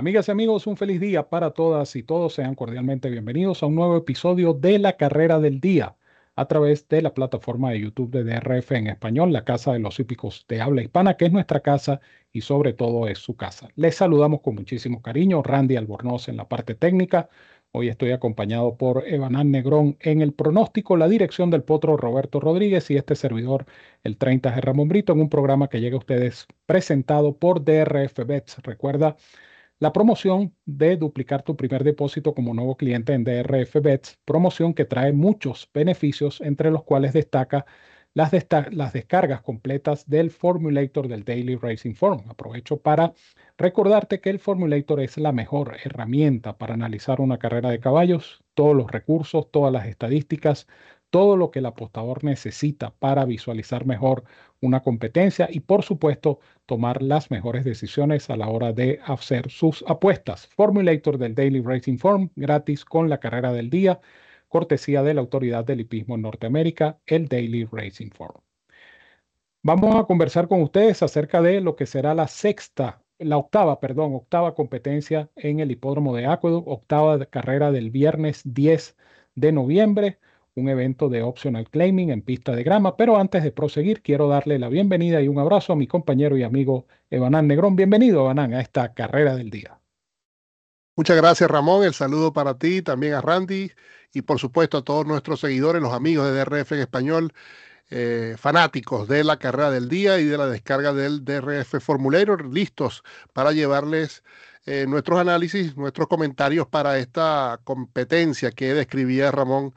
Amigas y amigos, un feliz día para todas y todos. Sean cordialmente bienvenidos a un nuevo episodio de La Carrera del Día a través de la plataforma de YouTube de DRF en español, la Casa de los Hípicos de Habla Hispana, que es nuestra casa y sobre todo es su casa. Les saludamos con muchísimo cariño, Randy Albornoz en la parte técnica. Hoy estoy acompañado por Evanán Negrón en el pronóstico, la dirección del potro Roberto Rodríguez y este servidor, el 30 de Ramón Brito, en un programa que llega a ustedes presentado por DRF Bets. Recuerda la promoción de duplicar tu primer depósito como nuevo cliente en DRF Bets, promoción que trae muchos beneficios, entre los cuales destaca las, descargas completas del Formulator del Daily Racing Form. Aprovecho para recordarte que el Formulator es la mejor herramienta para analizar una carrera de caballos, todos los recursos, todas las estadísticas, todo lo que el apostador necesita para visualizar mejor una competencia y por supuesto tomar las mejores decisiones a la hora de hacer sus apuestas. Formulator del Daily Racing Form gratis con la carrera del día, cortesía de la autoridad del hipismo en Norteamérica, el Daily Racing Form. Vamos a conversar con ustedes acerca de lo que será la sexta, la octava, perdón, octava competencia en el hipódromo de Aqueduct, octava carrera del viernes 10 de noviembre un evento de optional claiming en pista de grama. Pero antes de proseguir, quiero darle la bienvenida y un abrazo a mi compañero y amigo Evanán Negrón. Bienvenido, Evanán, a esta carrera del día. Muchas gracias, Ramón. El saludo para ti, también a Randy y por supuesto a todos nuestros seguidores, los amigos de DRF en español, eh, fanáticos de la carrera del día y de la descarga del DRF Formulator, listos para llevarles eh, nuestros análisis, nuestros comentarios para esta competencia que describía Ramón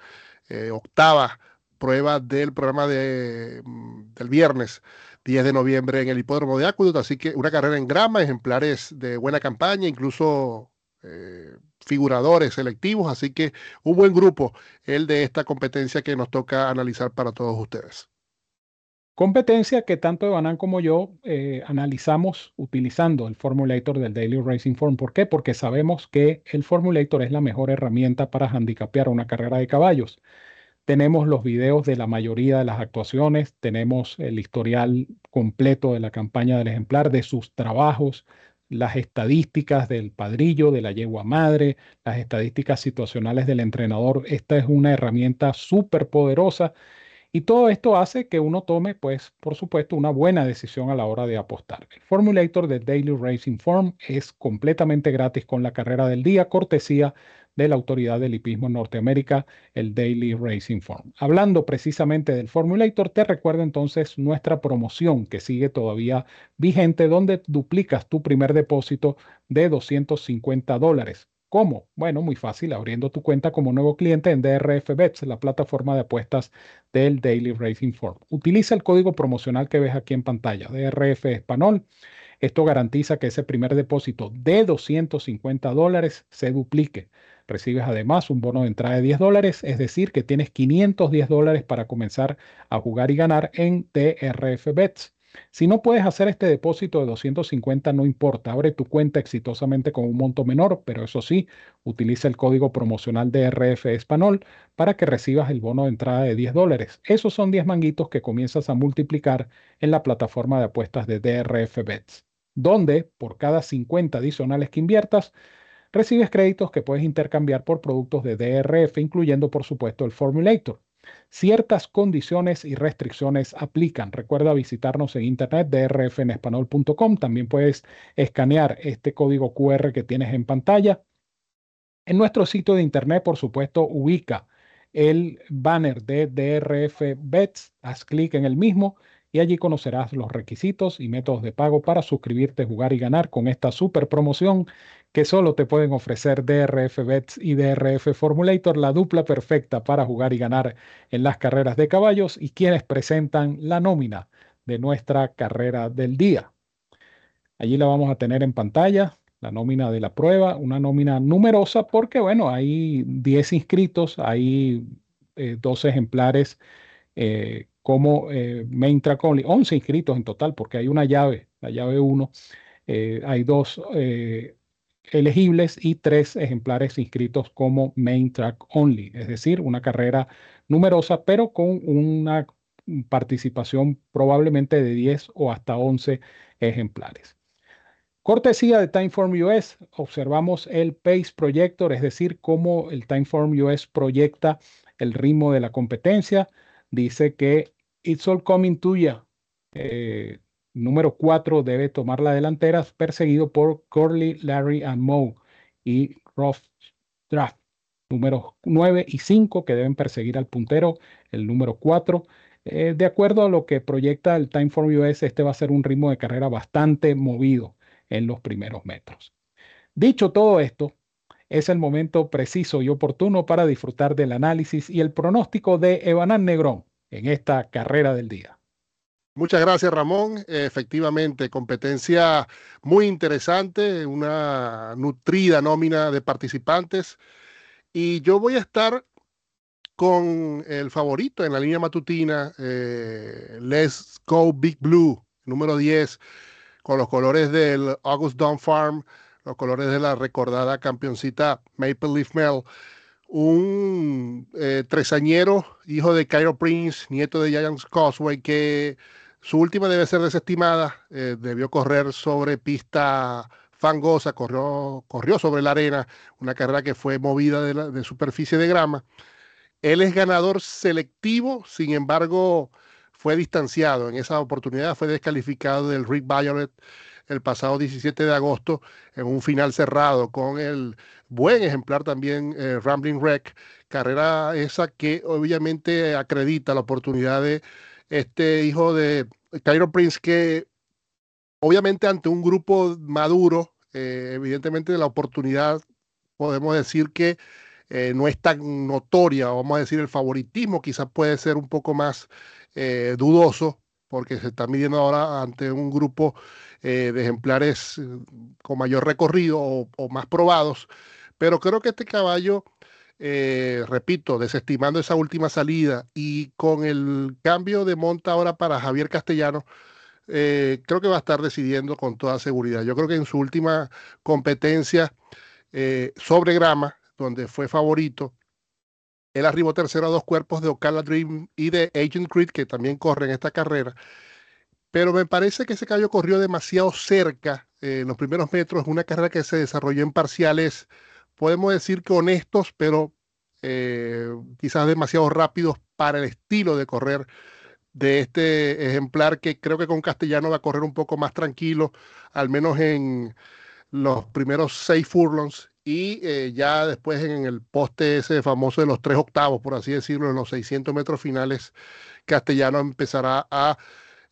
eh, octava prueba del programa de, mm, del viernes 10 de noviembre en el hipódromo de Acudo, así que una carrera en grama, ejemplares de buena campaña, incluso eh, figuradores selectivos, así que un buen grupo el de esta competencia que nos toca analizar para todos ustedes. Competencia que tanto Evanán como yo eh, analizamos utilizando el Formulator del Daily Racing Form. ¿Por qué? Porque sabemos que el Formulator es la mejor herramienta para handicapear una carrera de caballos. Tenemos los videos de la mayoría de las actuaciones, tenemos el historial completo de la campaña del ejemplar, de sus trabajos, las estadísticas del padrillo, de la yegua madre, las estadísticas situacionales del entrenador. Esta es una herramienta súper poderosa y todo esto hace que uno tome, pues, por supuesto, una buena decisión a la hora de apostar. El Formulator de Daily Racing Form es completamente gratis con la carrera del día, cortesía de la Autoridad del Hipismo en Norteamérica, el Daily Racing Form. Hablando precisamente del Formulator, te recuerdo entonces nuestra promoción que sigue todavía vigente, donde duplicas tu primer depósito de 250 dólares. ¿Cómo? Bueno, muy fácil, abriendo tu cuenta como nuevo cliente en DRF Bets, la plataforma de apuestas del Daily Racing Form. Utiliza el código promocional que ves aquí en pantalla, DRF Español. Esto garantiza que ese primer depósito de 250 dólares se duplique. Recibes además un bono de entrada de 10 dólares, es decir, que tienes 510 dólares para comenzar a jugar y ganar en DRF Bets. Si no puedes hacer este depósito de 250, no importa, abre tu cuenta exitosamente con un monto menor, pero eso sí, utiliza el código promocional de RF Español para que recibas el bono de entrada de 10 dólares. Esos son 10 manguitos que comienzas a multiplicar en la plataforma de apuestas de DRF Bets, donde por cada 50 adicionales que inviertas, recibes créditos que puedes intercambiar por productos de DRF, incluyendo por supuesto el Formulator. Ciertas condiciones y restricciones aplican. Recuerda visitarnos en internet drfenespanol.com. También puedes escanear este código QR que tienes en pantalla. En nuestro sitio de internet, por supuesto, ubica el banner de DRF Bets. Haz clic en el mismo y allí conocerás los requisitos y métodos de pago para suscribirte, jugar y ganar con esta super promoción que solo te pueden ofrecer DRF Bets y DRF Formulator, la dupla perfecta para jugar y ganar en las carreras de caballos y quienes presentan la nómina de nuestra carrera del día. Allí la vamos a tener en pantalla, la nómina de la prueba, una nómina numerosa porque, bueno, hay 10 inscritos, hay eh, dos ejemplares eh, como eh, main track only, 11 inscritos en total, porque hay una llave, la llave 1, eh, hay dos elegibles y tres ejemplares inscritos como main track only, es decir, una carrera numerosa, pero con una participación probablemente de 10 o hasta 11 ejemplares. Cortesía de Timeform US, observamos el Pace Projector, es decir, cómo el Timeform US proyecta el ritmo de la competencia. Dice que It's All Coming to Ya, eh, número 4, debe tomar la delantera, perseguido por Curly, Larry and Moe y Rough Draft, números 9 y 5, que deben perseguir al puntero, el número 4. Eh, de acuerdo a lo que proyecta el Timeform US, este va a ser un ritmo de carrera bastante movido en los primeros metros. Dicho todo esto, es el momento preciso y oportuno para disfrutar del análisis y el pronóstico de Evanán Negrón en esta carrera del día. Muchas gracias, Ramón. Efectivamente, competencia muy interesante, una nutrida nómina de participantes. Y yo voy a estar con el favorito en la línea matutina, eh, Let's Go Big Blue, número 10, con los colores del August Dawn Farm, los colores de la recordada campeoncita Maple Leaf Mel un eh, tresañero, hijo de Cairo Prince, nieto de Giants Causeway, que su última debe ser desestimada, eh, debió correr sobre pista fangosa, corrió, corrió sobre la arena, una carrera que fue movida de, de superficie de grama. Él es ganador selectivo, sin embargo, fue distanciado. En esa oportunidad fue descalificado del Rick Violet el pasado 17 de agosto en un final cerrado con el buen ejemplar también eh, Rambling Wreck, carrera esa que obviamente acredita la oportunidad de este hijo de Cairo Prince que obviamente ante un grupo maduro, eh, evidentemente la oportunidad podemos decir que eh, no es tan notoria, vamos a decir el favoritismo quizás puede ser un poco más dudoso porque se está midiendo ahora ante un grupo eh, de ejemplares eh, con mayor recorrido o, más probados. Pero creo que este caballo, eh, repito, desestimando esa última salida y con el cambio de monta ahora para Javier Castellano, creo que va a estar decidiendo con toda seguridad. Yo creo que en su última competencia sobre grama, donde fue favorito, él arribó tercero a dos cuerpos de Ocala Dream y de Agent Creed, que también corren esta carrera. Pero me parece que ese caballo corrió demasiado cerca eh, en los primeros metros. Una carrera que se desarrolló en parciales, podemos decir que honestos, pero eh, quizás demasiado rápidos para el estilo de correr de este ejemplar que creo que con Castellano va a correr un poco más tranquilo, al menos en los primeros seis furlongs y eh, ya después en el poste ese famoso de los tres octavos, por así decirlo, en los 600 metros finales, Castellano empezará a,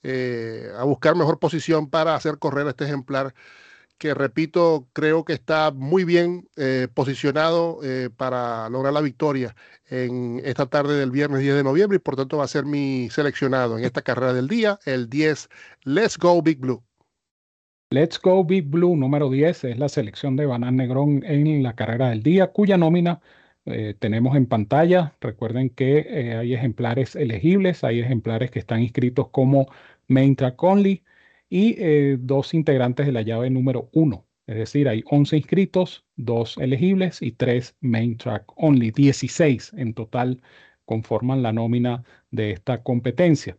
eh, a buscar mejor posición para hacer correr este ejemplar que repito, creo que está muy bien eh, posicionado para lograr la victoria en esta tarde del viernes 10 de noviembre y por tanto va a ser mi seleccionado en esta carrera del día, el 10 Let's Go Big Blue. Let's Go Big Blue número 10 es la selección de Banán Negrón en la carrera del día, cuya nómina eh, tenemos en pantalla. Recuerden que eh, hay ejemplares elegibles, hay ejemplares que están inscritos como Main Track Only y eh, dos integrantes de la llave número 1. Es decir, hay 11 inscritos, dos elegibles y tres Main Track Only. 16 en total conforman la nómina de esta competencia.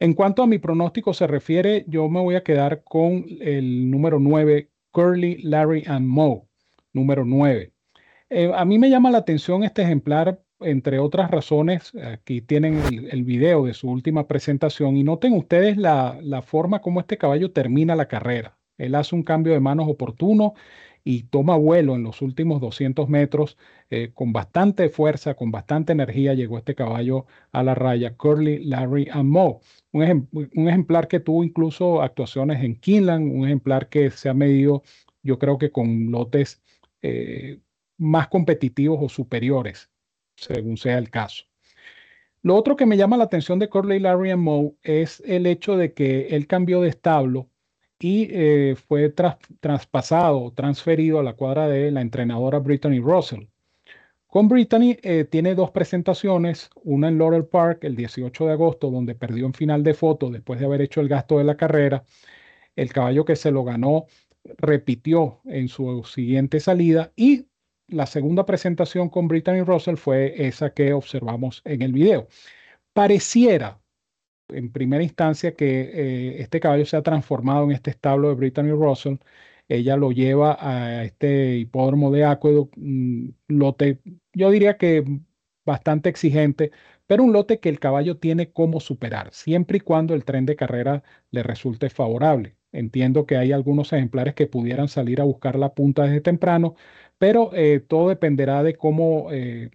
En cuanto a mi pronóstico se refiere, yo me voy a quedar con el número 9, Curly, Larry and Moe, número 9. Eh, a mí me llama la atención este ejemplar, entre otras razones. Aquí tienen el, video de su última presentación y noten ustedes la, la forma como este caballo termina la carrera. Él hace un cambio de manos oportuno y toma vuelo en los últimos 200 metros eh, con bastante fuerza, con bastante energía. Llegó este caballo a la raya, Curly, Larry and Moe. Un, ejemplar que tuvo incluso actuaciones en Kinland, un ejemplar que se ha medido, yo creo que con lotes eh, más competitivos o superiores, según sea el caso. Lo otro que me llama la atención de Curly, Larry and Moe es el hecho de que él cambió de establo y eh, fue traspasado, transferido a la cuadra de la entrenadora Brittany Russell. Con Brittany eh, tiene dos presentaciones, una en Laurel Park el 18 de agosto, donde perdió en final de foto después de haber hecho el gasto de la carrera. El caballo que se lo ganó repitió en su siguiente salida y la segunda presentación con Brittany Russell fue esa que observamos en el video. Pareciera en primera instancia que eh, este caballo se ha transformado en este establo de Brittany Russell ella lo lleva a este hipódromo de Aqueduct, un lote, yo diría que bastante exigente, pero un lote que el caballo tiene como superar, siempre y cuando el tren de carrera le resulte favorable. Entiendo que hay algunos ejemplares que pudieran salir a buscar la punta desde temprano, pero eh, todo dependerá de cómo eh,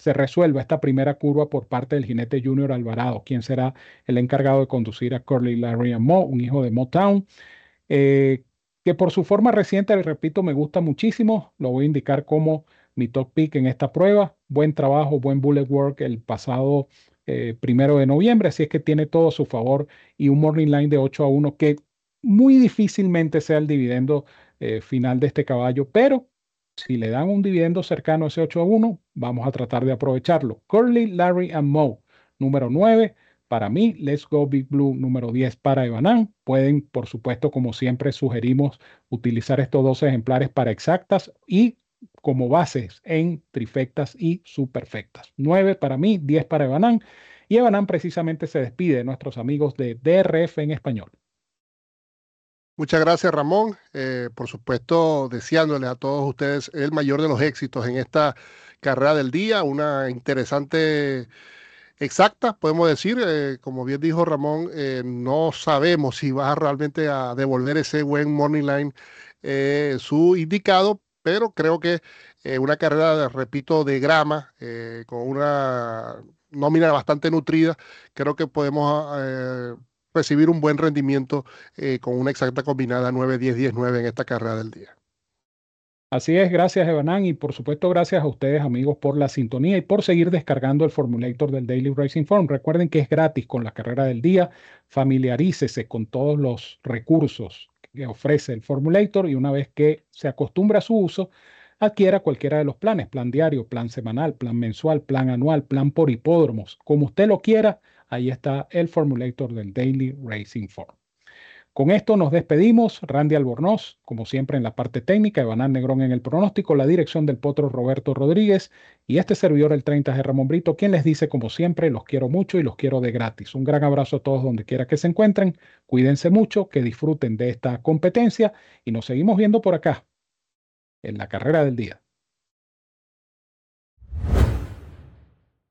se resuelva esta primera curva por parte del jinete Junior Alvarado, quien será el encargado de conducir a Curly Larry Mo, un hijo de Motown, eh, que por su forma reciente, le repito, me gusta muchísimo. Lo voy a indicar como mi top pick en esta prueba. Buen trabajo, buen bullet work el pasado eh, primero de noviembre, así es que tiene todo a su favor y un morning line de 8 a 1 que muy difícilmente sea el dividendo eh, final de este caballo, pero si le dan un dividendo cercano a ese 8 a 1, vamos a tratar de aprovecharlo. Curly, Larry and Moe, número 9. Para mí, Let's Go Big Blue número 10 para Evanán. Pueden, por supuesto, como siempre sugerimos, utilizar estos dos ejemplares para exactas y como bases en trifectas y superfectas. 9 para mí, 10 para Evanán. Y Evanán precisamente se despide de nuestros amigos de DRF en español. Muchas gracias, Ramón. Eh, por supuesto, deseándole a todos ustedes el mayor de los éxitos en esta carrera del día, una interesante exacta, podemos decir. Eh, como bien dijo Ramón, eh, no sabemos si va realmente a devolver ese buen morning line su indicado, pero creo que una carrera, repito, de grama, con una nómina bastante nutrida, creo que podemos recibir un buen rendimiento eh, con una exacta combinada 9, 10, 10, 9 en esta carrera del día. Así es, gracias Evanán y por supuesto gracias a ustedes amigos por la sintonía y por seguir descargando el formulator del Daily Racing Form. Recuerden que es gratis con la carrera del día, familiarícese con todos los recursos que ofrece el formulator y una vez que se acostumbra a su uso, adquiera cualquiera de los planes, plan diario, plan semanal, plan mensual, plan anual, plan por hipódromos, como usted lo quiera, Ahí está el formulator del Daily Racing Form. Con esto nos despedimos. Randy Albornoz, como siempre en la parte técnica, Evanán Negrón en el pronóstico, la dirección del potro Roberto Rodríguez y este servidor el 30 de Ramón Brito, quien les dice como siempre, los quiero mucho y los quiero de gratis. Un gran abrazo a todos donde quiera que se encuentren. Cuídense mucho, que disfruten de esta competencia y nos seguimos viendo por acá en la carrera del día.